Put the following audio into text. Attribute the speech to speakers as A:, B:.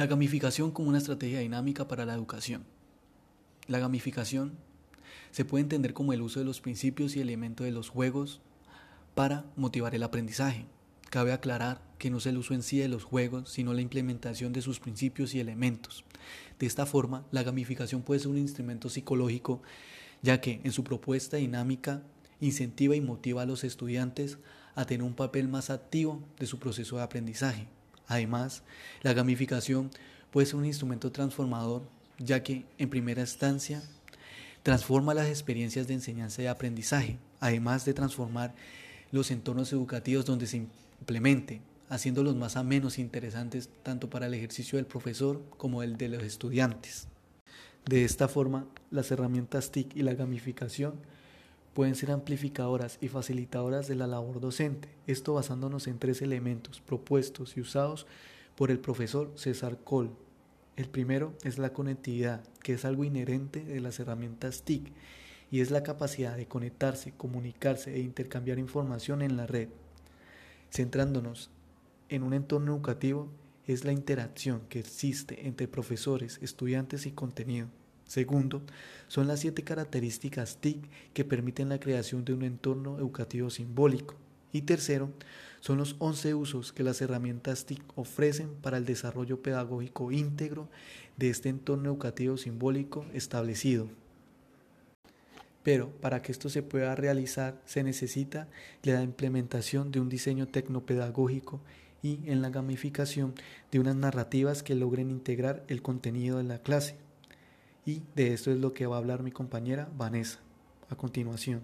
A: La gamificación como una estrategia dinámica para la educación. La gamificación se puede entender como el uso de los principios y elementos de los juegos para motivar el aprendizaje. Cabe aclarar que no es el uso en sí de los juegos, sino la implementación de sus principios y elementos. De esta forma, la gamificación puede ser un instrumento psicológico, ya que en su propuesta dinámica incentiva y motiva a los estudiantes a tener un papel más activo de su proceso de aprendizaje. Además, la gamificación puede ser un instrumento transformador, ya que en primera instancia transforma las experiencias de enseñanza y aprendizaje, además de transformar los entornos educativos donde se implemente, haciéndolos más a menos interesantes tanto para el ejercicio del profesor como el de los estudiantes. De esta forma, las herramientas TIC y la gamificación pueden ser amplificadoras y facilitadoras de la labor docente, esto basándonos en tres elementos propuestos y usados por el profesor César Cole. El primero es la conectividad, que es algo inherente de las herramientas TIC y es la capacidad de conectarse, comunicarse e intercambiar información en la red. Centrándonos en un entorno educativo, es la interacción que existe entre profesores, estudiantes y contenido. Segundo, son las siete características TIC que permiten la creación de un entorno educativo simbólico. Y tercero, son los 11 usos que las herramientas TIC ofrecen para el desarrollo pedagógico íntegro de este entorno educativo simbólico establecido. Pero para que esto se pueda realizar se necesita la implementación de un diseño tecnopedagógico y en la gamificación de unas narrativas que logren integrar el contenido de la clase. Y de esto es lo que va a hablar mi compañera Vanessa a continuación.